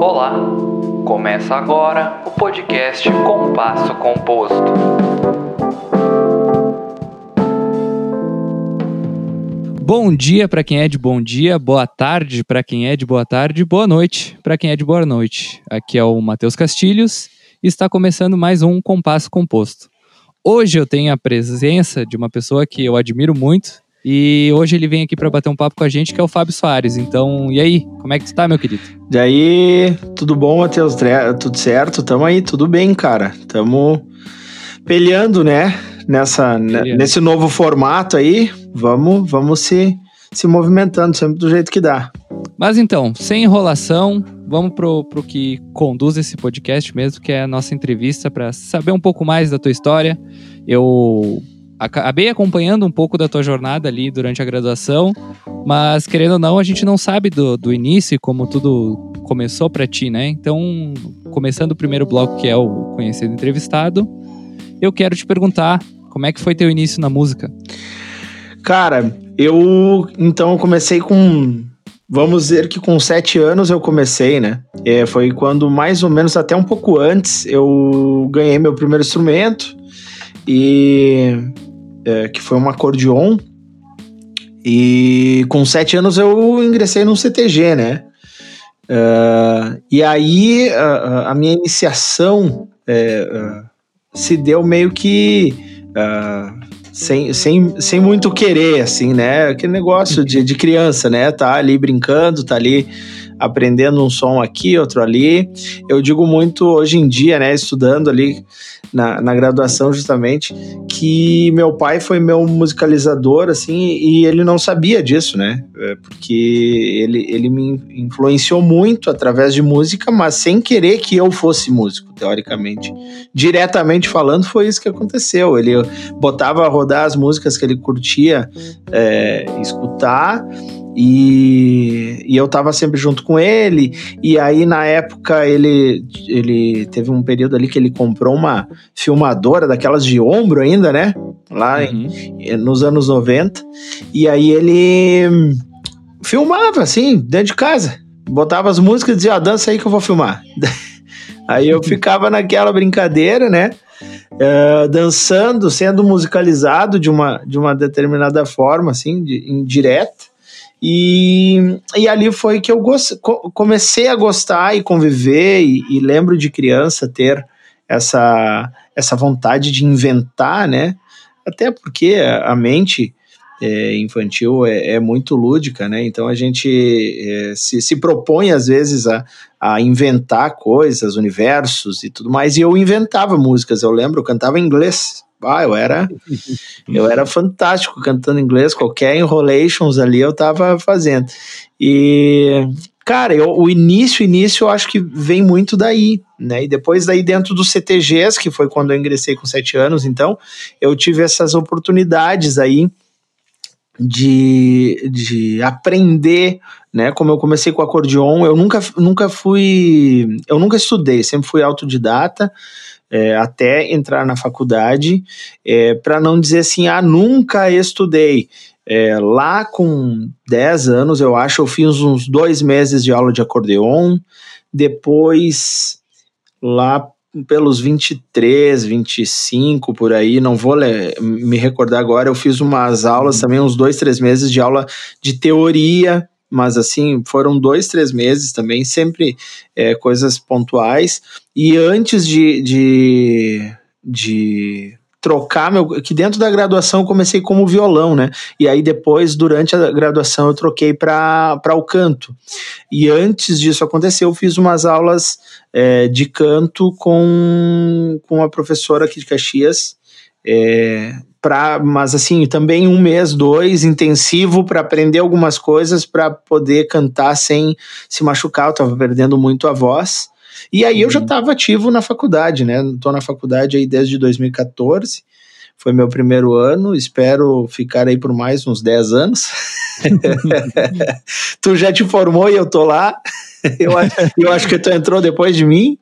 Olá! Começa agora o podcast Compasso Composto. Bom dia para quem é de bom dia, boa tarde para quem é de boa tarde, boa noite para quem é de boa noite. Aqui é o Matheus Castilhos e está começando mais um Compasso Composto. Hoje eu tenho a presença de uma pessoa que eu admiro muito e hoje ele vem aqui para bater um papo com a gente, que é o Fábio Soares. Então, e aí, como é que está, meu querido? E aí, tudo bom, Matheus? Tudo certo? Tamo aí, tudo bem, cara. Tamo peleando, né? Nessa, peleando. Nesse novo formato aí. Vamos, vamos se, se movimentando sempre do jeito que dá. Mas então, sem enrolação, vamos pro, pro que conduz esse podcast mesmo, que é a nossa entrevista, para saber um pouco mais da tua história. Eu acabei acompanhando um pouco da tua jornada ali durante a graduação, mas querendo ou não, a gente não sabe do, do início como tudo começou para ti, né? Então, começando o primeiro bloco que é o conhecido entrevistado, eu quero te perguntar como é que foi teu início na música? Cara, eu então comecei com Vamos dizer que com sete anos eu comecei, né? É, foi quando mais ou menos até um pouco antes eu ganhei meu primeiro instrumento e é, que foi um acordeon. E com sete anos eu ingressei no CTG, né? Uh, e aí a, a, minha iniciação uh, se deu meio que uh, sem, sem, sem muito querer, assim, né? Aquele negócio de, de criança, né? Tá ali brincando, tá ali aprendendo um som aqui, outro ali. Eu digo muito hoje em dia, né, estudando ali na, na graduação justamente, que meu pai foi meu musicalizador, assim, e ele não sabia disso, né? É, porque ele, ele me influenciou muito através de música, mas sem querer que eu fosse músico, teoricamente. Diretamente falando, foi isso que aconteceu. Ele botava a rodar as músicas que ele curtia é, escutar e, e eu tava sempre junto com ele. E aí, na época, ele, ele teve um período ali que ele comprou uma filmadora daquelas de ombro ainda, né? Lá uhum. em, nos anos 90. E aí ele filmava, assim, dentro de casa. Botava as músicas e dizia, ah, dança aí que eu vou filmar. aí eu ficava naquela brincadeira, né? Uh, dançando, sendo musicalizado de uma, de uma determinada forma, assim, de, indireta. E, e ali foi que eu comecei a gostar e conviver, e, e, lembro de criança ter essa, essa vontade de inventar, né? Até porque a mente é, infantil é, é, muito lúdica, né? Então a gente é, se, se propõe às vezes a, a inventar coisas, universos e tudo mais. E eu inventava músicas, eu lembro, eu cantava inglês. Ah, eu era, eu era fantástico cantando inglês, qualquer enrolations ali eu tava fazendo. E, cara, eu, o início, início eu acho que vem muito daí, né? E depois daí dentro do CTGs, que foi quando eu ingressei com sete anos, então, eu tive essas oportunidades aí de, de aprender, né? Como eu comecei com acordeon, eu nunca, nunca fui, eu nunca estudei, sempre fui autodidata, é, até entrar na faculdade, é, para não dizer assim, ah, nunca estudei. É, lá com 10 anos, eu acho, eu fiz uns dois meses de aula de acordeon, depois, lá pelos 23, 25 por aí, não vou me recordar agora, eu fiz umas aulas também, uns dois, três meses de aula de teoria mas assim, foram dois, três meses também, sempre é, coisas pontuais. E antes de, de, de trocar meu. Que dentro da graduação comecei como violão, né? E aí depois, durante a graduação, eu troquei para o canto. E antes disso acontecer, eu fiz umas aulas é, de canto com, com uma professora aqui de Caxias. É, pra, mas assim, também um mês, dois, intensivo para aprender algumas coisas para poder cantar sem se machucar. Eu tava perdendo muito a voz. E aí uhum. eu já estava uhum. ativo na faculdade, né? Tô na faculdade aí desde 2014. Foi meu primeiro ano, espero ficar aí por mais uns 10 anos. tu já te formou e eu tô lá. eu, acho, eu acho que tu entrou depois de mim.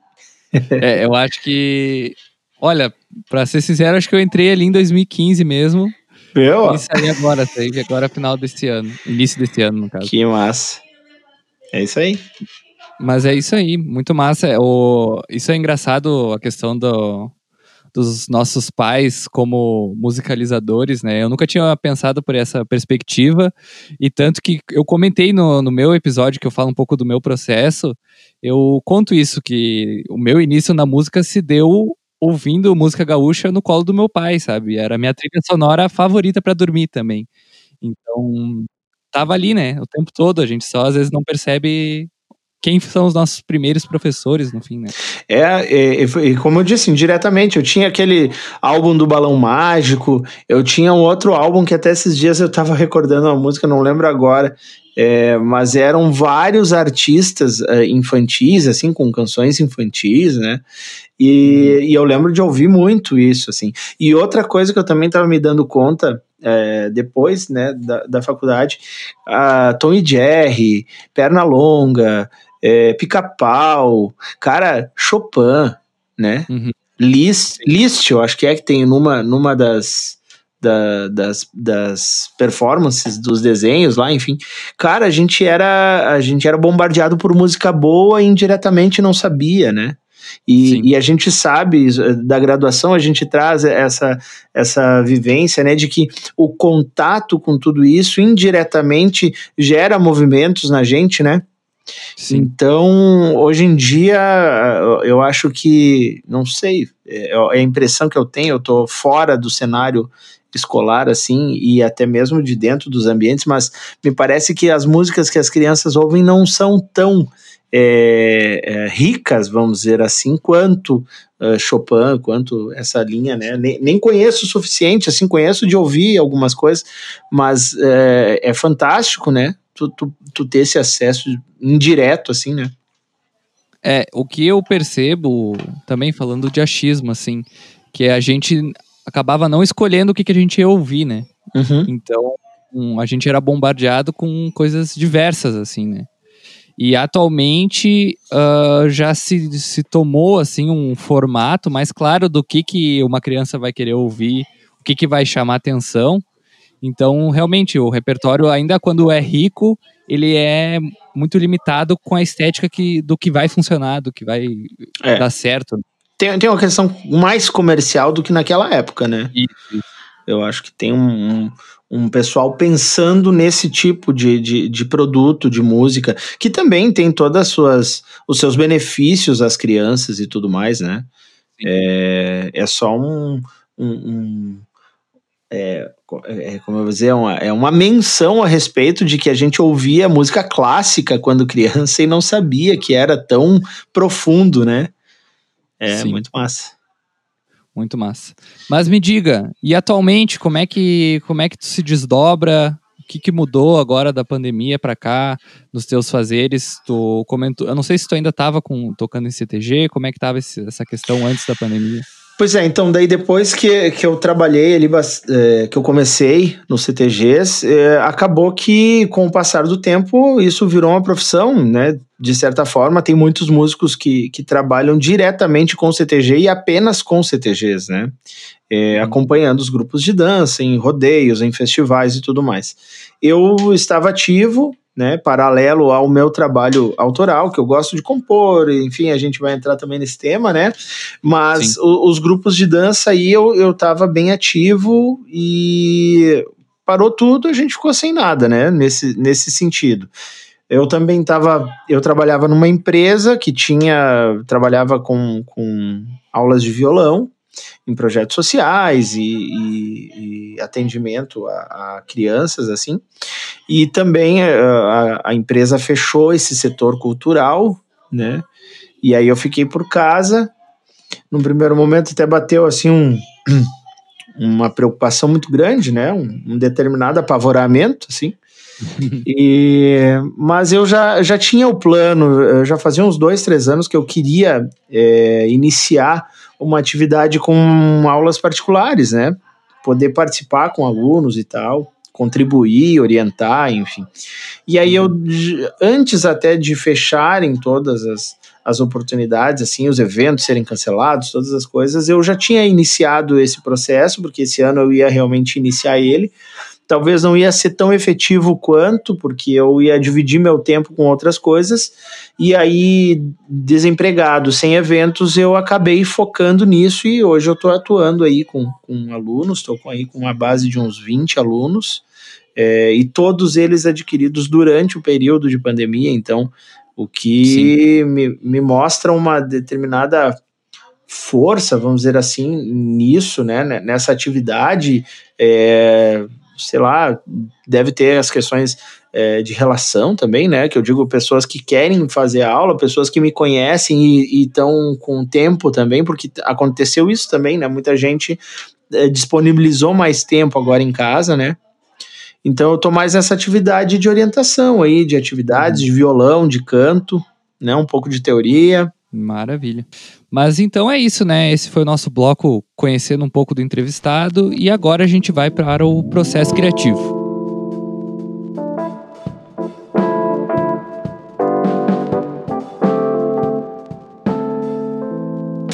é, eu acho que Olha, pra ser sincero, acho que eu entrei ali em 2015 mesmo. Meu? E saí agora, saí agora final desse ano. Início desse ano, no caso. Que massa. É isso aí. Mas é isso aí, muito massa. É, o, isso é engraçado, a questão do, dos nossos pais como musicalizadores, né? Eu nunca tinha pensado por essa perspectiva, e tanto que eu comentei no, no meu episódio que eu falo um pouco do meu processo, eu conto isso, que o meu início na música se deu ouvindo música gaúcha no colo do meu pai, sabe? Era a minha trilha sonora favorita para dormir também. Então, tava ali, né? O tempo todo, a gente só às vezes não percebe quem são os nossos primeiros professores, no fim, né? É, é, é, como eu disse, indiretamente, eu tinha aquele álbum do Balão Mágico, eu tinha um outro álbum que até esses dias eu tava recordando uma música, não lembro agora, é, mas eram vários artistas é, infantis, assim, com canções infantis, né? E, e, eu lembro de ouvir muito isso, assim. E outra coisa que eu também estava me dando conta é, depois, né, da, da faculdade, a Tom e Jerry, Perna Longa, é, Pica-Pau, cara, Chopin, né? Uhum. Liszt, Liszt, eu acho que é que tem numa, numa das, da, das, das performances dos desenhos lá, enfim. Cara, a gente era a gente era bombardeado por música boa e indiretamente não sabia, né? E, e, a gente sabe da graduação, a gente traz essa, essa vivência, né, de que o contato com tudo isso indiretamente gera movimentos na gente, né? Sim. Então, hoje em dia, eu acho que, não sei, é, é a impressão que eu tenho, eu estou fora do cenário escolar, assim, e até mesmo de dentro dos ambientes, mas me parece que as músicas que as crianças ouvem não são tão é, é, ricas, vamos dizer assim, quanto uh, Chopin, quanto essa linha, né? Nem, nem, conheço o suficiente, assim, conheço de ouvir algumas coisas, mas é, é fantástico, né? Tu, tu, tu, ter esse acesso indireto, assim, né? É, o que eu percebo, também falando de achismo, assim, que a gente acabava não escolhendo o que, que a gente ia ouvir, né? Uhum. Então, um, a gente era bombardeado com coisas diversas, assim, né? E atualmente uh, já se, se tomou assim um formato mais claro do que, que uma criança vai querer ouvir, o que, que vai chamar atenção. Então, realmente, o repertório, ainda quando é rico, ele é muito limitado com a estética que, do que vai funcionar, do que vai é. dar certo. Tem, tem uma questão mais comercial do que naquela época, né? Isso. Eu acho que tem um, um, pessoal pensando nesse tipo de, de, de, produto, de música, que também tem todas suas os seus benefícios às crianças e tudo mais, né? É, é só um, um, um é, é, como eu vou dizer, é uma, é uma menção a respeito de que a gente ouvia música clássica quando criança e não sabia que era tão profundo, né? É Sim. muito massa. Muito massa. Mas me diga, e atualmente como é que como é que tu se desdobra? O que, que mudou agora da pandemia para cá nos teus fazeres? Tu comentou, eu não sei se tu ainda estava tocando em CTG, como é que estava essa questão antes da pandemia? Pois é, então daí depois que, que eu trabalhei ali, é, que eu comecei no CTGs, é, acabou que com o passar do tempo isso virou uma profissão, né? De certa forma, tem muitos músicos que, que trabalham diretamente com o CTG e apenas com CTGs, né? É, uhum. acompanhando os grupos de dança, em rodeios, em festivais e tudo mais. Eu estava ativo, né, paralelo ao meu trabalho autoral, que eu gosto de compor, enfim, a gente vai entrar também nesse tema, né? Mas o, os grupos de dança aí eu, eu tava bem ativo e parou tudo, a gente ficou sem nada, né? Nesse, nesse sentido. Eu também estava, eu trabalhava numa empresa que tinha, trabalhava com, com aulas de violão, em projetos sociais e, e, e atendimento a, a, crianças, assim. E também eh, a, a, empresa fechou esse setor cultural, né? E aí eu fiquei por casa. No primeiro momento até bateu assim um, uma preocupação muito grande, né? Um, um determinado apavoramento, assim. e, mas eu já, já tinha o plano, já fazia uns dois, três anos que eu queria é, iniciar uma atividade com aulas particulares, né? Poder participar com alunos e tal, contribuir, orientar, enfim. E aí eu, antes até de fecharem todas as, as oportunidades, assim, os eventos serem cancelados, todas as coisas, eu já tinha iniciado esse processo, porque esse ano eu ia realmente iniciar ele, talvez não ia ser tão efetivo quanto, porque eu ia dividir meu tempo com outras coisas, e aí, desempregado, sem eventos, eu acabei focando nisso e hoje eu estou atuando aí com, com alunos, estou aí com uma base de uns 20 alunos, é, e todos eles adquiridos durante o período de pandemia, então o que me, me mostra uma determinada força, vamos dizer assim, nisso, né, nessa atividade, é, sei lá, deve ter as questões é, de relação também, né, que eu digo pessoas que querem fazer aula, pessoas que me conhecem e estão com tempo também, porque aconteceu isso também, né, muita gente é, disponibilizou mais tempo agora em casa, né, então eu tô mais nessa atividade de orientação aí, de atividades de violão, de canto, né? Um pouco de teoria. Maravilha. Mas então é isso, né? Esse foi o nosso bloco conhecendo um pouco do entrevistado e agora a gente vai para o processo criativo.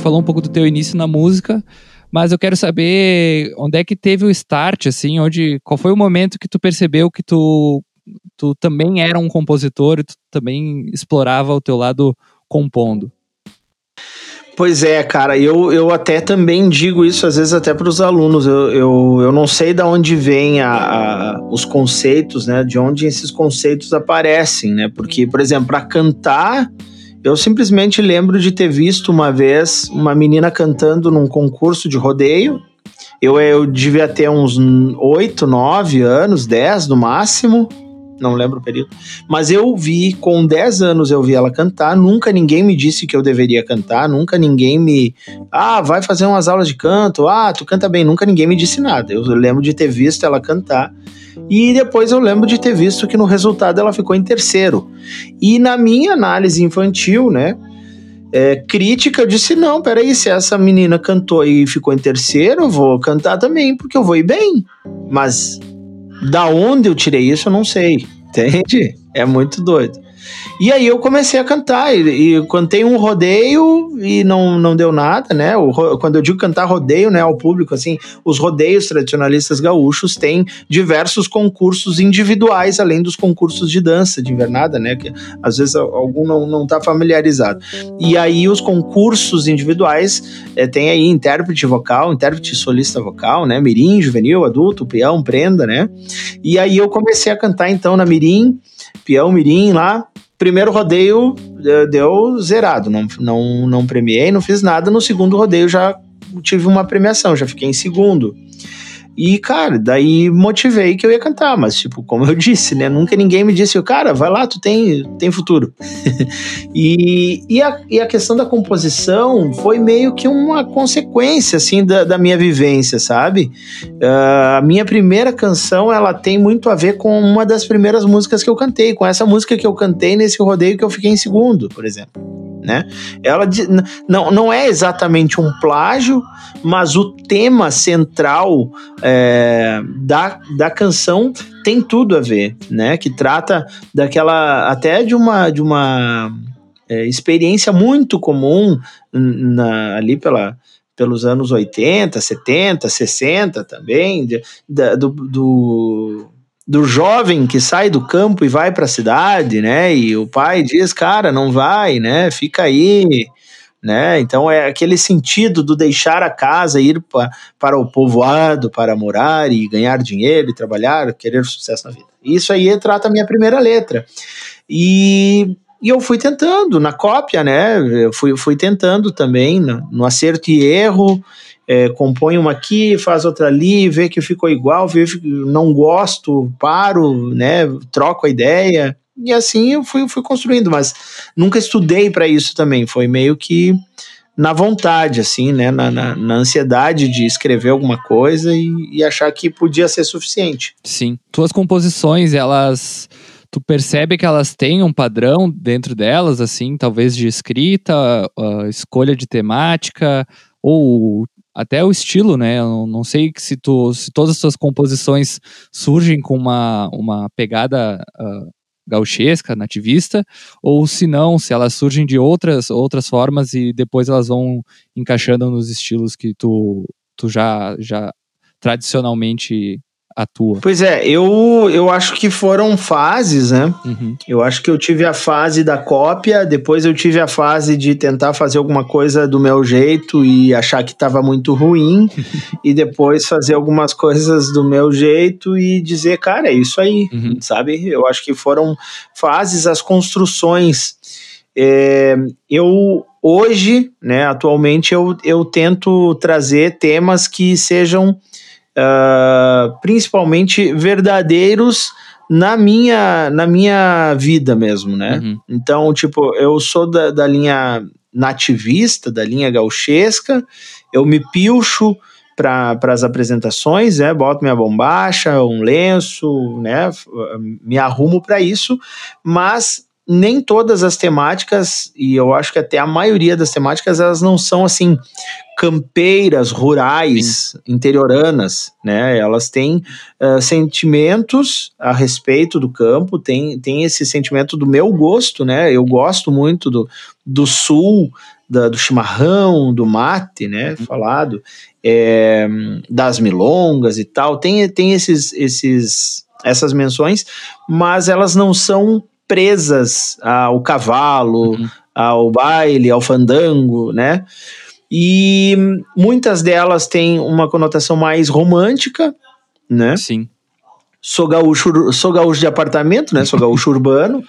Falou um pouco do teu início na música, mas eu quero saber onde é que teve o start, assim, onde, qual foi o momento que tu percebeu que tu, tu também era um compositor e tu também explorava o teu lado compondo? Pois é, cara, eu, eu até também digo isso às vezes até para os alunos. Eu, eu, eu não sei de onde vêm os conceitos, né? De onde esses conceitos aparecem, né? Porque, por exemplo, para cantar, eu simplesmente lembro de ter visto uma vez uma menina cantando num concurso de rodeio. Eu, eu devia ter uns 8, 9 anos, 10 no máximo não lembro o período. Mas eu vi, com 10 anos eu vi ela cantar, nunca ninguém me disse que eu deveria cantar, nunca ninguém me. Ah, vai fazer umas aulas de canto, ah, tu canta bem, nunca ninguém me disse nada. Eu lembro de ter visto ela cantar. E depois eu lembro de ter visto que no resultado ela ficou em terceiro. E na minha análise infantil, né? É, crítica, eu disse: não, peraí, se essa menina cantou e ficou em terceiro, eu vou cantar também, porque eu vou ir bem. Mas da onde eu tirei isso, eu não sei. Entende? É muito doido. E aí eu comecei a cantar e, e cantei um rodeio e não, não deu nada, né? O, quando eu digo cantar rodeio, né, ao público, assim, os rodeios tradicionalistas gaúchos têm diversos concursos individuais, além dos concursos de dança de invernada, né? Que às vezes algum não, não tá familiarizado. E aí os concursos individuais é, tem aí intérprete vocal, intérprete solista vocal, né? Mirim, juvenil, adulto, peão, prenda, né? E aí eu comecei a cantar então na Mirim, peão, mirim lá, primeiro rodeio eh, deu zerado, não, não, não premiei, não fiz nada. No segundo rodeio já tive uma premiação, já fiquei em segundo. E, cara, daí motivei que eu ia cantar, mas, tipo, como eu disse, né? Nunca ninguém me disse, cara, vai lá, tu tem, tem futuro. e, e, a, e a questão da composição foi meio que uma consequência, assim, da, da minha vivência, sabe? Uh, a minha primeira canção, ela tem muito a ver com uma das primeiras músicas que eu cantei, com essa música que eu cantei nesse rodeio que eu fiquei em segundo, por exemplo né? Ela não, não é exatamente um plágio, mas o tema central é, da, da canção tem tudo a ver, né? Que trata daquela até de uma de uma é, experiência muito comum na, ali pela pelos anos 80, 70, 60 também, de, do, do do jovem que sai do campo e vai para a cidade, né? E o pai diz, cara, não vai, né? Fica aí, né? Então é aquele sentido do deixar a casa, ir pra, para o povoado para morar e ganhar dinheiro e trabalhar, querer sucesso na vida. Isso aí trata a minha primeira letra. E, e eu fui tentando, na cópia, né? Eu fui, fui tentando também, no, no acerto e erro é, compõe uma aqui, faz outra ali, vê que ficou igual, vê que não gosto, paro, né, troco a ideia. E assim eu fui, fui construindo, mas nunca estudei para isso também. Foi meio que na vontade, assim, né, na, na, na ansiedade de escrever alguma coisa e, e achar que podia ser suficiente. Sim. Tuas composições, elas tu percebe que elas têm um padrão dentro delas, assim, talvez de escrita, escolha de temática, ou até o estilo, né? Eu não sei se, tu, se todas as suas composições surgem com uma, uma pegada uh, gauchesca, nativista, ou se não, se elas surgem de outras, outras formas e depois elas vão encaixando nos estilos que tu, tu já, já tradicionalmente atua? Pois é, eu, eu acho que foram fases, né? Uhum. Eu acho que eu tive a fase da cópia, depois eu tive a fase de tentar fazer alguma coisa do meu jeito e achar que estava muito ruim, e depois fazer algumas coisas do meu jeito e dizer, cara, é isso aí, Uhum. sabe? Eu acho que foram fases, as construções. É, eu hoje, né, atualmente, eu, eu tento trazer temas que sejam ah, principalmente verdadeiros na minha, na minha vida mesmo, né? Uhum. Então, tipo, eu sou da, da linha nativista, da linha gauchesca, eu me pilcho para as apresentações, né? Boto minha bombacha, um lenço, né? Me arrumo para isso, mas nem todas as temáticas, e eu acho que até a maioria das temáticas, elas não são assim campeiras, rurais, interioranas, né? Elas têm ah, sentimentos a respeito do campo, tem, tem esse sentimento do meu gosto, né? Eu gosto muito do, do sul, da- do chimarrão, do mate, né? Falado, é, das milongas e tal. Tem, tem esses, esses, essas menções, mas elas não são presas ao cavalo, Uhum. ao baile, ao fandango, né? E muitas delas têm uma conotação mais romântica, né? Sim. Sou gaúcho, sou gaúcho de apartamento, né? Sou gaúcho urbano.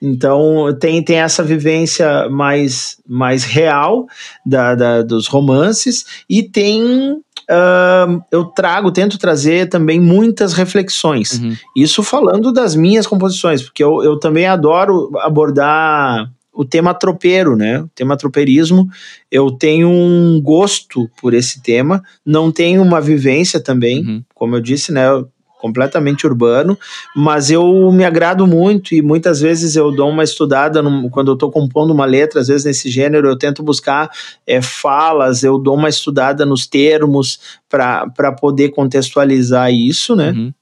Então tem, tem essa vivência mais, mais real da, da- dos romances e tem ah, eu trago, tento trazer também muitas reflexões. Uhum. Isso falando das minhas composições, porque eu, eu também adoro abordar o tema tropeiro, né? O tema tropeirismo. Eu tenho um gosto por esse tema, não tenho uma vivência também, Uhum. como eu disse, né? Completamente urbano, mas eu me agrado muito e muitas vezes eu dou uma estudada num- quando eu estou compondo uma letra, às vezes nesse gênero, eu tento buscar é, falas, eu dou uma estudada nos termos para poder contextualizar isso, né? Uhum.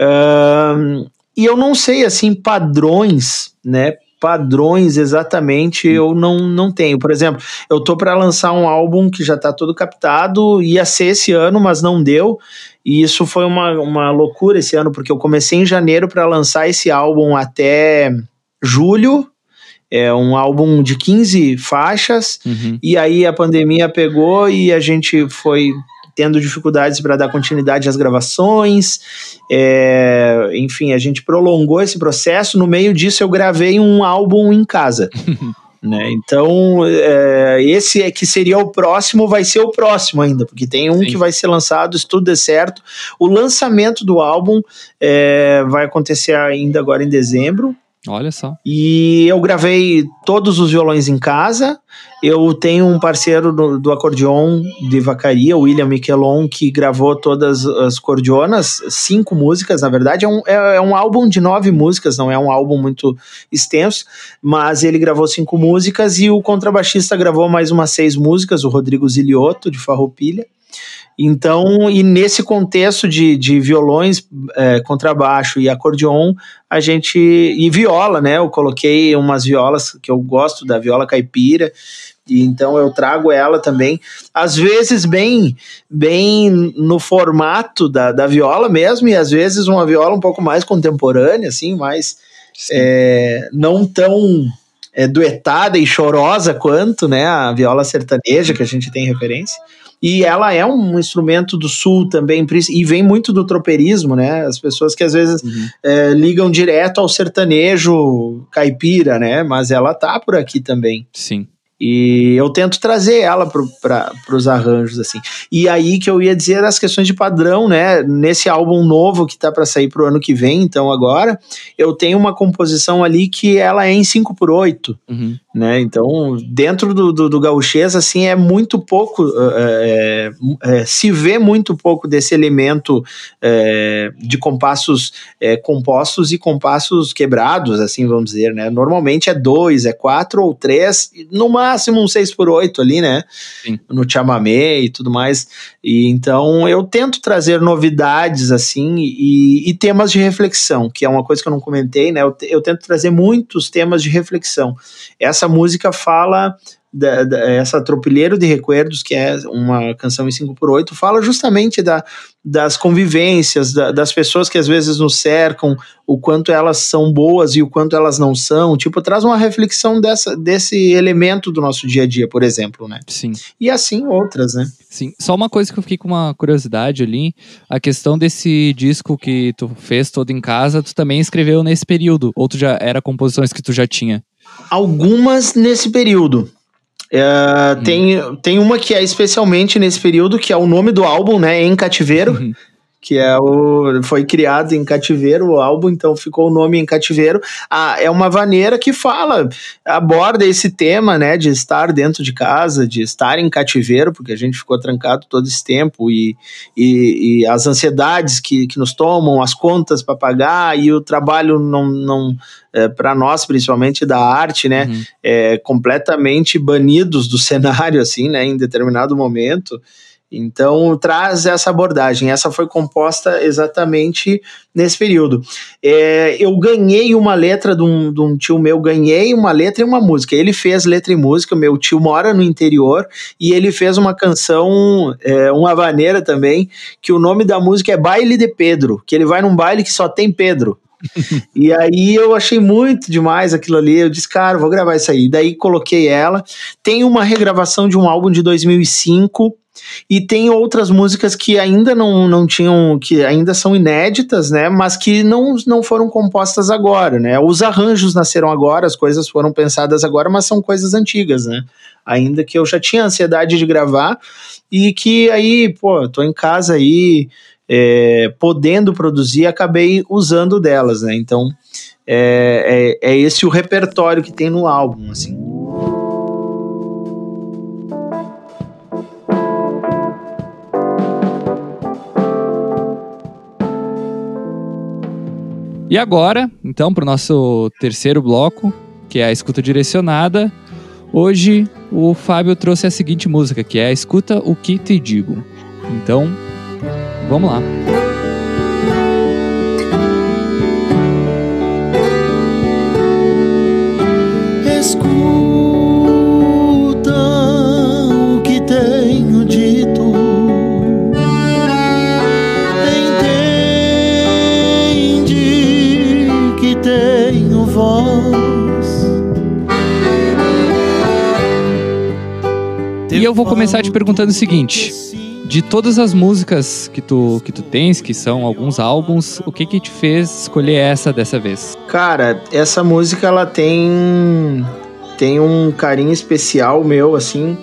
Ahn, e eu não sei, assim, padrões, né? Padrões exatamente eu não, não tenho. Por exemplo, eu tô para lançar um álbum que já tá todo captado, ia ser esse ano, mas não deu. E isso foi uma, uma loucura esse ano, porque eu comecei em janeiro para lançar esse álbum até julho. É um álbum de 15 faixas. Uhum. E aí a pandemia pegou e a gente foi tendo dificuldades para dar continuidade às gravações. É, enfim, a gente prolongou esse processo. No meio disso, eu gravei um álbum em casa. né? Então, é, esse é que seria o próximo, vai ser o próximo ainda, porque tem um Sim. que vai ser lançado, se tudo der certo. O lançamento do álbum é, vai acontecer ainda agora em dezembro. Olha só. E eu gravei todos os violões em casa. Eu tenho um parceiro do, do acordeon de vacaria, o William Miquelon, que gravou todas as cordionas, cinco músicas, na verdade. É um, é, é um álbum de nove músicas, não é um álbum muito extenso, mas ele gravou cinco músicas e o contrabaixista gravou mais umas seis músicas, o Rodrigo Ziliotto, de Farroupilha. Então, e nesse contexto de, de violões, é, contrabaixo e acordeon, a gente. E viola, né? Eu coloquei umas violas que eu gosto da viola caipira, e então eu trago ela também, às vezes bem bem no formato da, da viola mesmo, e às vezes uma viola um pouco mais contemporânea, assim, mais é, não tão é, duetada e chorosa quanto né, a viola sertaneja que a gente tem referência. E ela é um instrumento do sul também, e vem muito do tropeirismo, né? As pessoas que às vezes Uhum. é, ligam direto ao sertanejo caipira, né? Mas ela tá por aqui também. Sim. E eu tento trazer ela para os arranjos, assim. E aí que eu ia dizer as questões de padrão, né? Nesse álbum novo que tá para sair pro ano que vem, então agora, eu tenho uma composição ali que ela é em 5 por 8 Uhum. né? Então, dentro do, do, do gauchês, assim, é muito pouco, é, é, se vê muito pouco desse elemento é, de compassos compostos e compassos quebrados, assim, vamos dizer, né? Normalmente é dois, é quatro ou três, no máximo um seis por oito ali, né? Sim. No chamamé e tudo mais. E então eu tento trazer novidades, assim, e, e temas de reflexão, que é uma coisa que eu não comentei, né? Eu, eu tento trazer muitos temas de reflexão essa música fala da, da, essa Tropilheiro de Recuerdos, que é uma canção em 5 por 8 fala justamente da, das convivências, da, das pessoas que às vezes nos cercam, o quanto elas são boas e o quanto elas não são. Tipo, traz uma reflexão dessa, desse elemento do nosso dia a dia, por exemplo, né? Sim. E assim outras, né? Sim. Só uma coisa que eu fiquei com uma curiosidade ali, a questão desse disco que tu fez todo em casa, tu também escreveu nesse período, ou tu já era composições que tu já tinha? Algumas nesse período. É, hum. tem, tem uma que é especialmente nesse período, que é o nome do álbum, né? Em Cativeiro. Uhum que é o foi criado em cativeiro o álbum, então ficou o nome em cativeiro. Ah, é uma maneira que fala, aborda esse tema, né, de estar dentro de casa, de estar em cativeiro, porque a gente ficou trancado todo esse tempo e, e, e as ansiedades que, que nos tomam, as contas para pagar e o trabalho não, não é, para nós, principalmente da arte, né, uhum. é, completamente banidos do cenário, assim, né, em determinado momento. Então, traz essa abordagem. Essa foi composta exatamente nesse período. É, eu ganhei uma letra de um, de um, tio meu, ganhei uma letra e uma música. Ele fez letra e música, meu tio mora no interior, e ele fez uma canção, é, uma vaneira também, que o nome da música é Baile de Pedro, que ele vai num baile que só tem Pedro. e aí eu achei muito demais aquilo ali. Eu disse, cara, vou gravar isso aí. Daí coloquei ela. Tem uma regravação de um álbum de 2005 e tem outras músicas que ainda não, não tinham, que ainda são inéditas, né? Mas que não, não foram compostas agora, né? Os arranjos nasceram agora, as coisas foram pensadas agora, mas são coisas antigas, né? Ainda que eu já tinha ansiedade de gravar e que aí, pô, tô em casa aí, é, podendo produzir, acabei usando delas, né? Então, é, é, é esse o repertório que tem no álbum, assim. E agora, então, para o nosso terceiro bloco, que é a escuta direcionada, hoje o Fábio trouxe a seguinte música, que é Escuta o que te digo. Então, vamos lá. Eu vou começar te perguntando o seguinte: de todas as músicas que tu, que tu tens, que são alguns álbuns, o que que te fez escolher essa dessa vez? Cara, essa música ela tem tem um carinho especial meu assim,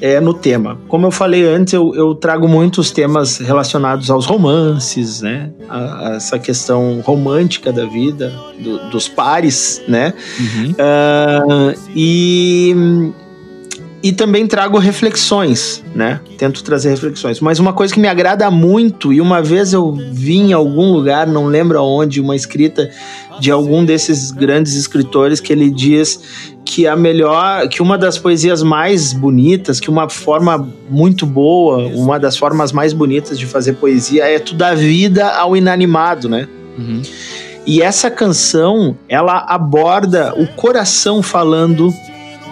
é no tema. Como eu falei antes, eu, eu trago muitos temas relacionados aos romances, né? A, a essa questão romântica da vida, do, dos pares, né? Uhum. Uh, e e também trago reflexões, né? Tento trazer reflexões. Mas uma coisa que me agrada muito, e uma vez eu vi em algum lugar, não lembro aonde, uma escrita de algum desses grandes escritores que ele diz que a melhor, que uma das poesias mais bonitas, que uma forma muito boa, uma das formas mais bonitas de fazer poesia é tu dar vida ao inanimado, né? Uhum. E essa canção, ela aborda o coração falando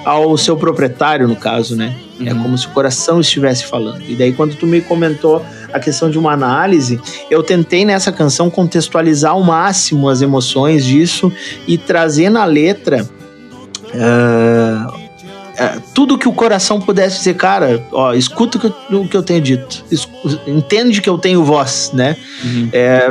ao seu proprietário, no caso, né? É uhum. É como se o coração estivesse falando. E daí, quando tu me comentou a questão de uma análise, eu tentei nessa canção contextualizar ao máximo as emoções disso e trazer na letra. Uh, tudo que o coração pudesse dizer, cara, ó, escuta o que eu, o que eu tenho dito, entende que eu tenho voz, né? Uhum. É,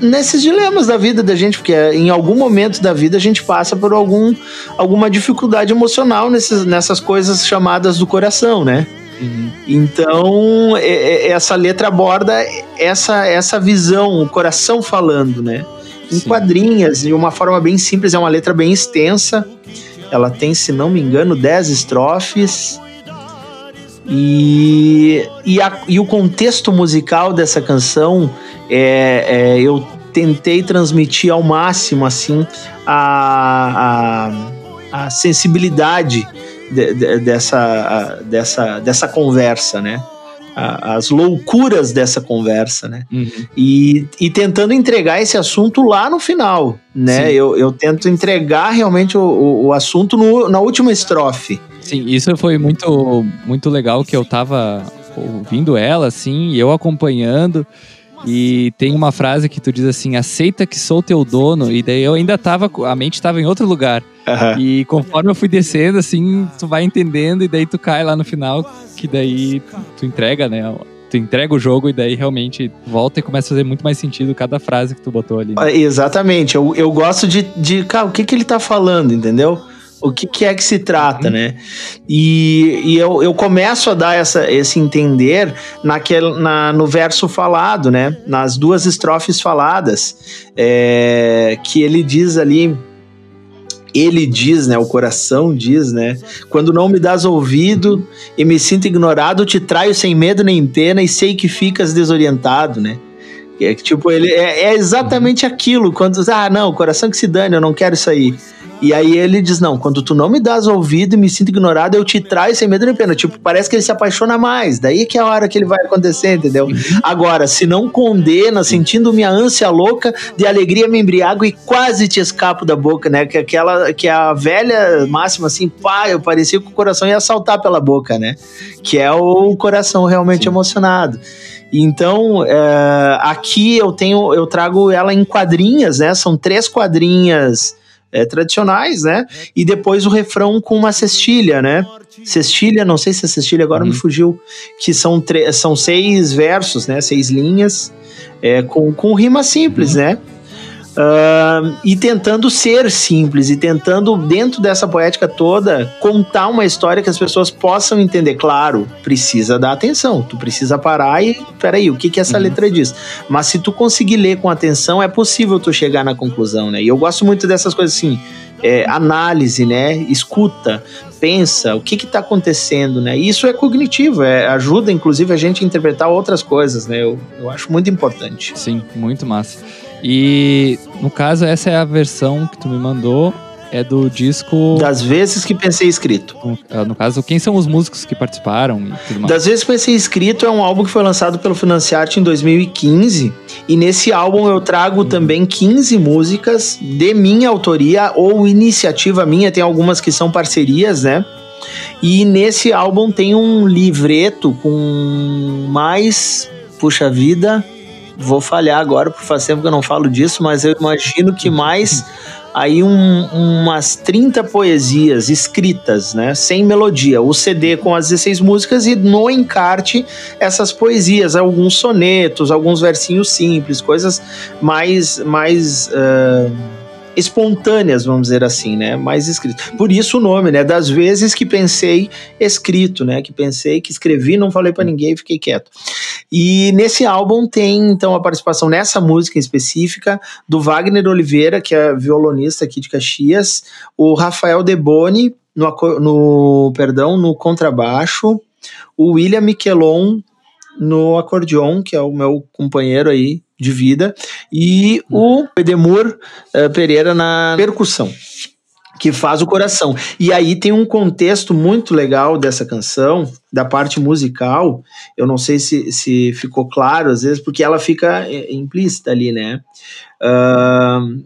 nesses dilemas da vida da gente, porque em algum momento da vida a gente passa por algum, alguma dificuldade emocional nesses, nessas coisas chamadas do coração, né? Uhum. Então, é, é, essa letra aborda essa, essa visão, o coração falando, né? Em Sim. quadrinhas, de uma forma bem simples, é uma letra bem extensa. Ela tem, se não me engano, 10 estrofes. E, e, a, e, o contexto musical dessa canção é, é, eu tentei transmitir ao máximo assim a, a, a sensibilidade de, de, dessa, a, dessa, dessa conversa, né? A, as loucuras dessa conversa, né? Uhum. E, e tentando entregar esse assunto lá no final, né? Eu, eu tento entregar realmente o, o, o assunto no, na última estrofe. Sim, isso foi muito, muito legal que eu tava ouvindo ela, assim, e eu acompanhando. E tem uma frase que tu diz assim: aceita que sou teu dono. E daí eu ainda tava, a mente tava em outro lugar. Aham. E conforme eu fui descendo, assim, tu vai entendendo, e daí tu cai lá no final, que daí tu entrega, né? Tu entrega o jogo e daí realmente volta e começa a fazer muito mais sentido cada frase que tu botou ali. né? Exatamente. Eu, eu gosto de, de. Cara, o que, que ele tá falando, entendeu? O que, que é que se trata, né? E, e eu, eu começo a dar essa, esse entender naquele, na, no verso falado, né? Nas duas estrofes faladas, é, que ele diz ali. Ele diz, né? O coração diz, né? Quando não me dás ouvido e me sinto ignorado, te traio sem medo nem pena e sei que ficas desorientado, né? É tipo, ele é, é exatamente aquilo. Quando, ah, não, coração que se dane, eu não quero isso aí. E aí ele diz: Não, quando tu não me dás ouvido e me sinto ignorado, eu te traio sem medo nem pena. Tipo, parece que ele se apaixona mais. Daí que é a hora que ele vai acontecer, entendeu? Agora, se não condena, sentindo minha ânsia louca, de alegria me embriago e quase te escapo da boca, né? Que aquela que a velha máxima assim, pá, eu parecia que o coração ia saltar pela boca, né? Que é o coração realmente Sim. emocionado. Então, é, aqui eu tenho, eu trago ela em quadrinhas, né? São três quadrinhas é, tradicionais, né? E depois o refrão com uma cestilha, né? Cestilha, não sei se é cestilha, agora Uhum. me fugiu. Que são, são seis versos, né? Seis linhas, é, com, com rima simples, né? Ah, e tentando ser simples e tentando, dentro dessa poética toda, contar uma história que as pessoas possam entender. Claro, precisa dar atenção, tu precisa parar e, peraí, o que que essa Uhum. letra diz? Mas se tu conseguir ler com atenção, é possível tu chegar na conclusão, né? E eu gosto muito dessas coisas assim, é, análise, né? Escuta, pensa, o que que tá acontecendo, né? E Isso é cognitivo, é, ajuda inclusive a gente a interpretar outras coisas, né? Eu, eu acho muito importante. Sim, muito massa. E no caso, essa é a versão que tu me mandou, é do disco. Das vezes que pensei escrito. No, no caso, quem são os músicos que participaram e tudo mais? Das vezes que pensei escrito é um álbum que foi lançado pelo Financiarte em 2015 e nesse álbum eu trago também 15 músicas de minha autoria ou iniciativa minha, tem algumas que são parcerias, né? E nesse álbum tem um livreto com mais, puxa vida, vou falhar agora, porque faz tempo que eu não falo disso, mas eu imagino que mais aí um- umas 30 poesias escritas, né, sem melodia, o CD com as 16 músicas e no encarte essas poesias, alguns sonetos, alguns versinhos simples, coisas mais mais ah, espontâneas, vamos dizer assim, né, mais escritas. Por isso o nome, né, das vezes que pensei escrito, né, que pensei, que escrevi, não falei pra ninguém, fiquei quieto. E nesse álbum tem então a participação nessa música específica do Wagner Oliveira, que é violonista aqui de Caxias, o Rafael Deboni no, no perdão, no contrabaixo, o William Miquelon no acordeon, que é o meu companheiro aí de vida, e o Edemur eh, Pereira na percussão. Que faz o coração. E aí tem um contexto muito legal dessa canção, da parte musical. Eu não sei se, se ficou claro, às vezes, porque ela fica eh, implícita ali, né? Ahn,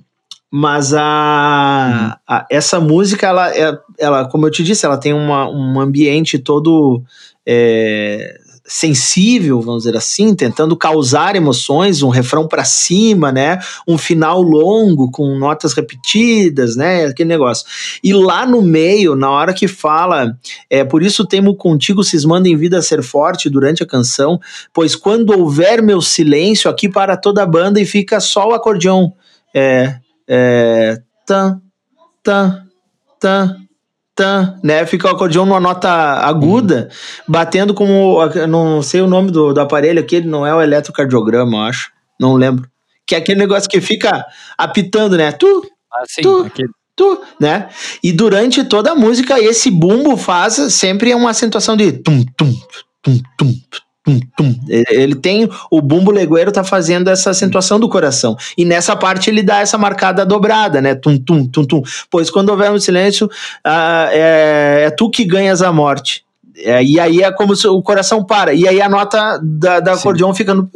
mas a, a- essa música, ela, é- ela, como eu te disse, ela tem uma, um ambiente todo é, sensível, vamos dizer assim, tentando causar emoções, um refrão para cima, né? Um final longo com notas repetidas, né? Aquele negócio. E lá no meio, na hora que fala, é por isso temo contigo cismando em vida ser forte durante a canção, pois quando houver meu silêncio aqui para toda a banda e fica só o acordeão. É, é, tan, tan, tan, tan, né? Fica o acordeão numa nota aguda, batendo como, não sei o nome do, do aparelho aquele, não é o eletrocardiograma, eu acho, não lembro. Que é aquele negócio que fica apitando, né? Tu, Ah, sim, tu- aquele- tu, né? E durante toda a música, esse bumbo faz sempre uma acentuação de tum, tum, tum, tum, tum, tum. Ele- Ele tem, o bumbo legueiro tá fazendo essa acentuação do coração. E nessa parte ele dá essa marcada dobrada, né? Tum, tum, tum, tum. Pois quando houver um silêncio, ah, é, é tu que ganhas a morte. É, e aí é como se o coração para. E aí a nota da, da Sim. acordeão fica no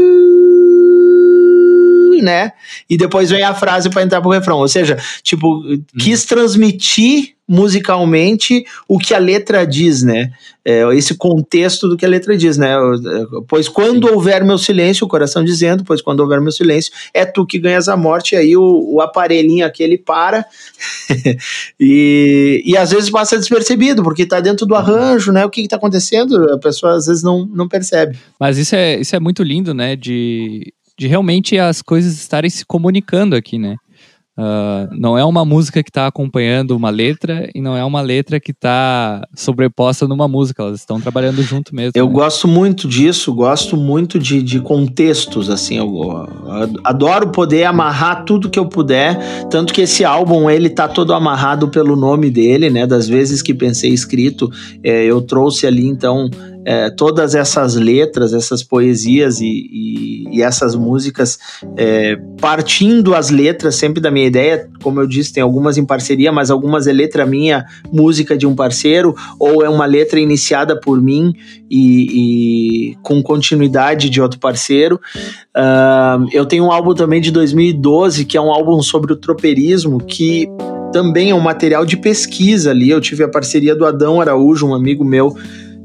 né? E depois vem a frase para entrar pro refrão. Ou seja, tipo, quis transmitir musicalmente o que a letra diz, né? É, esse contexto do que a letra diz, né? Pois quando Sim. houver meu silêncio, o coração dizendo, pois quando houver meu silêncio, é tu que ganhas a morte, e aí o, o aparelhinho aquele para e, e às vezes passa despercebido, porque tá dentro do arranjo, né? O que, que tá acontecendo, a pessoa às vezes não, não percebe. Mas isso é, isso é muito lindo, né? De, de realmente as coisas estarem se comunicando aqui, né? Uh, não é uma música que está acompanhando uma letra e não é uma letra que está sobreposta numa música, elas estão trabalhando junto mesmo. Eu né? gosto muito disso, gosto muito de, de contextos, assim, eu, eu, adoro poder amarrar tudo que eu puder, tanto que esse álbum, ele tá todo amarrado pelo nome dele, né, das vezes que pensei escrito, é, eu trouxe ali, então, é, todas essas letras, essas poesias e, e, e essas músicas, é, partindo as letras sempre da minha ideia, como eu disse, tem algumas em parceria, mas algumas é letra minha, música de um parceiro, ou é uma letra iniciada por mim e, e com continuidade de outro parceiro. Uh, eu tenho um álbum também de 2012, que é um álbum sobre o tropeirismo, que também é um material de pesquisa ali. Eu tive a parceria do Adão Araújo, um amigo meu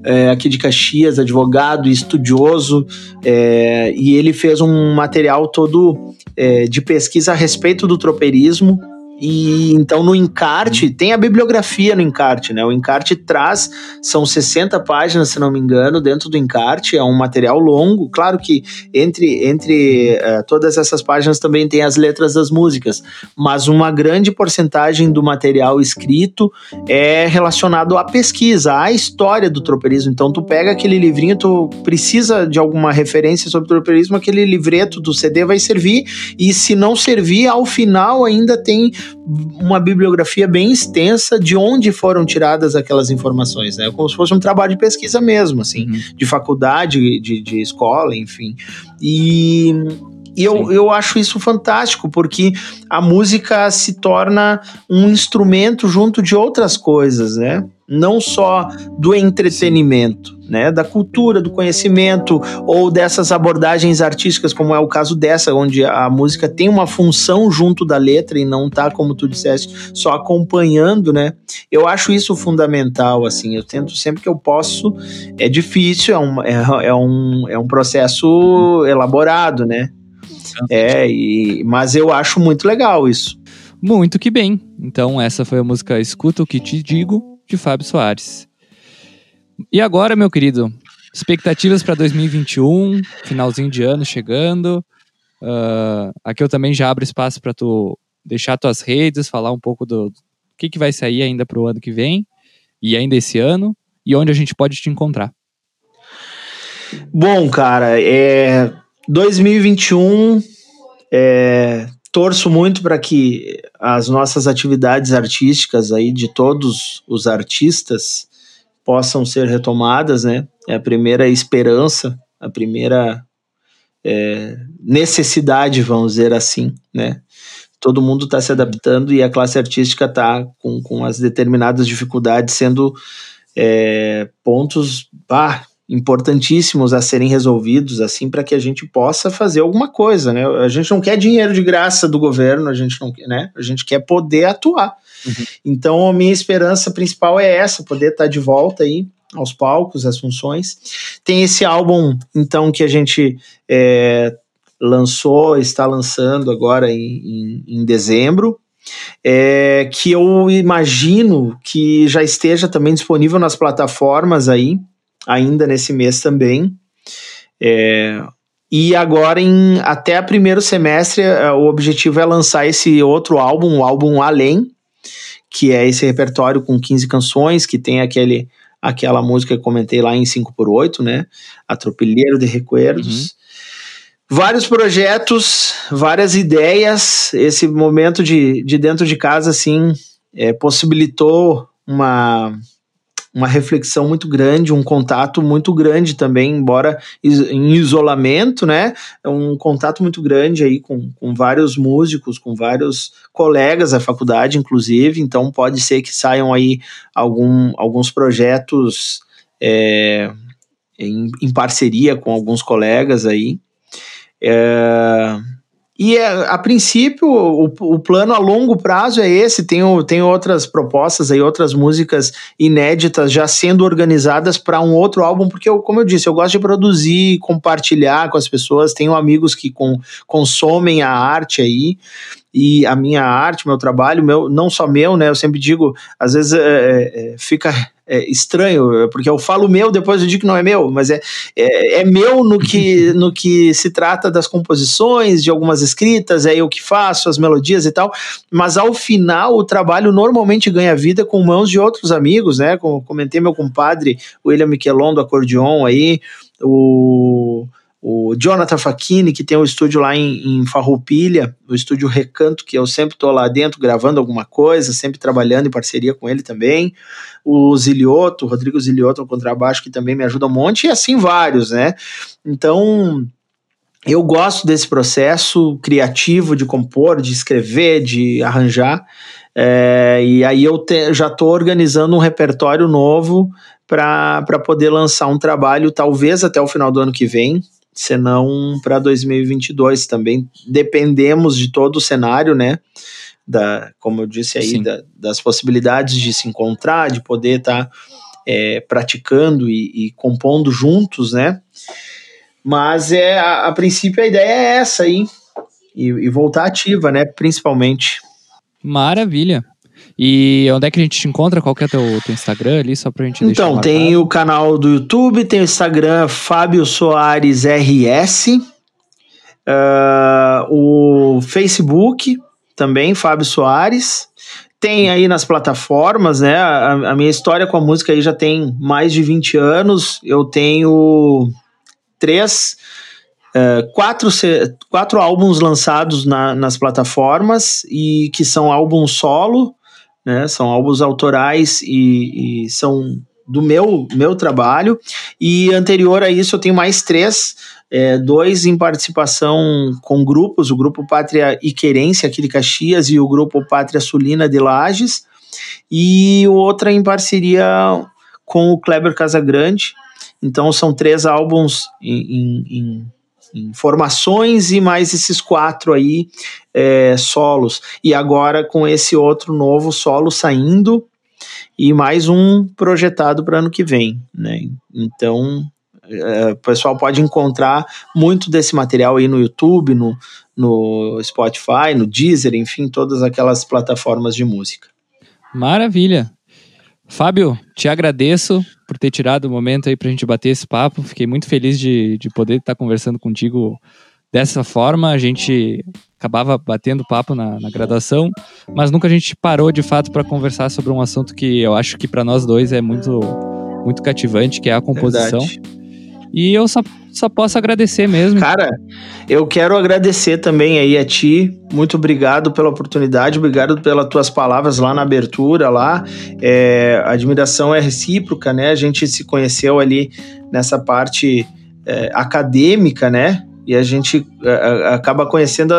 é, aqui de Caxias, advogado e estudioso, é, e ele fez um material todo é, de pesquisa a respeito do tropeirismo e então no encarte, tem a bibliografia no encarte, né? O encarte traz, são 60 páginas, se não me engano, dentro do encarte, é um material longo. Claro que entre, entre uh, todas essas páginas também tem as letras das músicas, mas uma grande porcentagem do material escrito é relacionado à pesquisa, à história do tropeirismo. Então tu pega aquele livrinho, tu precisa de alguma referência sobre tropeirismo, aquele livreto do CD vai servir, e se não servir, ao final ainda tem uma bibliografia bem extensa de onde foram tiradas aquelas informações, né? Como se fosse um trabalho de pesquisa mesmo, assim, uhum. de faculdade, de, de escola, enfim. E e eu, eu acho isso fantástico, porque a música se torna um instrumento junto de outras coisas, né? Não só do entretenimento, né? Da cultura, do conhecimento, ou dessas abordagens artísticas, como é o caso dessa, onde a música tem uma função junto da letra e não tá, como tu disseste, só acompanhando, né? Eu acho isso fundamental, assim. Eu tento sempre que eu posso. É difícil, é um, é, é um, é um processo elaborado, né? É, e, mas eu acho muito legal isso. Muito que bem. Então, essa foi a música Escuta o que te digo, de Fábio Soares. E agora, meu querido, expectativas para 2021, finalzinho de ano chegando. Uh, aqui eu também já abro espaço para tu deixar tuas redes, falar um pouco do, do que, que vai sair ainda para o ano que vem e ainda esse ano e onde a gente pode te encontrar. Bom, cara, é, 2021, é, torço muito para que as nossas atividades artísticas aí de todos os artistas possam ser retomadas, né? É a primeira esperança, a primeira é, necessidade, vamos dizer assim, né? Todo mundo está se adaptando e a classe artística está com, com as determinadas dificuldades sendo é, pontos bah, importantíssimos a serem resolvidos assim para que a gente possa fazer alguma coisa, né? A gente não quer dinheiro de graça do governo, a gente não, né? A gente quer poder atuar. Uhum. Então a minha esperança principal é essa, poder estar tá de volta aí aos palcos, às funções. Tem esse álbum então que a gente é, lançou, está lançando agora em, em, em dezembro, é, que eu imagino que já esteja também disponível nas plataformas aí ainda nesse mês também. É, e agora, em até o primeiro semestre, é, o objetivo é lançar esse outro álbum, o álbum Além, que é esse repertório com 15 canções, que tem aquele, aquela música que comentei lá em 5x8, né? Atropelheiro de Recuerdos. Uhum. Vários projetos, várias ideias. Esse momento de, de dentro de casa, assim, é, possibilitou uma uma reflexão muito grande, um contato muito grande também, embora em isolamento, né? Um contato muito grande aí com, com vários músicos, com vários colegas da faculdade, inclusive. Então pode ser que saiam aí algum, alguns projetos é, em, em, parceria com alguns colegas aí. É, e é, a princípio, o, o, plano a longo prazo é esse. Tem, tem outras propostas aí, outras músicas inéditas já sendo organizadas para um outro álbum, porque, eu, como eu disse, eu gosto de produzir, compartilhar com as pessoas. Tenho amigos que com, consomem a arte aí e a minha arte, meu trabalho, meu, não só meu, né? Eu sempre digo, às vezes é, é, fica é, estranho, porque eu falo meu, depois eu digo que não é meu, mas é, é, é, meu no que, no que se trata das composições, de algumas escritas, é eu que faço, as melodias e tal, mas ao final o trabalho normalmente ganha vida com mãos de outros amigos, né? Como comentei meu compadre, William Miquelon do acordeon aí, o o Jonathan Facchini, que tem um estúdio lá em, em Farroupilha, o estúdio Recanto, que eu sempre estou lá dentro gravando alguma coisa, sempre trabalhando em parceria com ele também. O Zilioto, o Rodrigo Zilioto no contrabaixo, que também me ajuda um monte, e assim vários, né? Então, eu gosto desse processo criativo de compor, de escrever, de arranjar. É, e aí eu te, já estou organizando um repertório novo para poder lançar um trabalho, talvez até o final do ano que vem, senão para 2022 também. Dependemos de todo o cenário, né? Da, como eu disse aí, da, das possibilidades de se encontrar, de poder estar tá, é, praticando e, e, compondo juntos, né? Mas é a, a, princípio a ideia é essa aí. E, e voltar ativa, né? Principalmente. Maravilha. E onde é que a gente te encontra? Qual que é o teu, teu Instagram ali, só pra gente Então, tem o canal do YouTube, tem o Instagram Fábio Soares RS, uh, o Facebook também, Fábio Soares. Tem aí nas plataformas, né? A, a, minha história com a música aí já tem mais de 20 anos. Eu tenho três, uh, quatro, quatro álbuns lançados na, nas plataformas e que são álbum solo né? São álbuns autorais e, e são do meu, meu trabalho. E anterior a isso, eu tenho mais três, é, dois em participação com grupos, o grupo Pátria e Querência aqui de Caxias e o grupo Pátria Sulina de Lages, e outra em parceria com o Kleber Casagrande. Então são três álbuns em, em, em formações e mais esses quatro aí é, solos. E agora com esse outro novo solo saindo e mais um projetado para ano que vem, né? Então é, o pessoal pode encontrar muito desse material aí no YouTube, no, no Spotify, no Deezer, enfim, todas aquelas plataformas de música. Maravilha. Fábio, te agradeço por ter tirado o momento aí para a gente bater esse papo. Fiquei muito feliz de, de poder estar conversando contigo dessa forma. A gente acabava batendo papo na, na graduação, mas nunca a gente parou de fato para conversar sobre um assunto que eu acho que para nós dois é muito, muito cativante, que é a composição. Verdade. E eu só, só posso agradecer mesmo. Cara, eu quero agradecer também aí a ti. Muito obrigado pela oportunidade, obrigado pelas tuas palavras lá na abertura lá. É, a admiração é recíproca, né? A gente se conheceu ali nessa parte é, acadêmica, né? E a gente uh, acaba conhecendo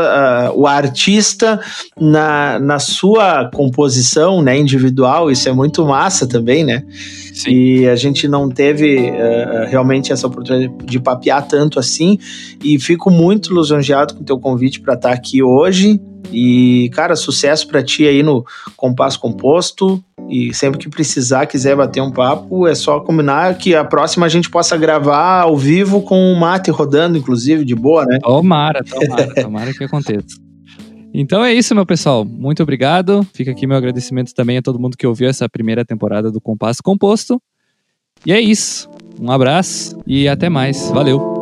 o artista na, na sua composição né, individual, isso é muito massa também, né? Sim. E a gente não teve uh, realmente essa oportunidade de papear tanto assim, e fico muito lisonjeado com o teu convite para estar aqui hoje. E, cara, sucesso para ti aí no Compasso Composto. E sempre que precisar, quiser bater um papo, é só combinar que a próxima a gente possa gravar ao vivo com o mate rodando, inclusive, de boa, né? Tomara, tomara, tomara que aconteça. Então é isso, meu pessoal. Muito obrigado. Fica aqui meu agradecimento também a todo mundo que ouviu essa primeira temporada do Compasso Composto. E é isso. Um abraço e até mais. Valeu.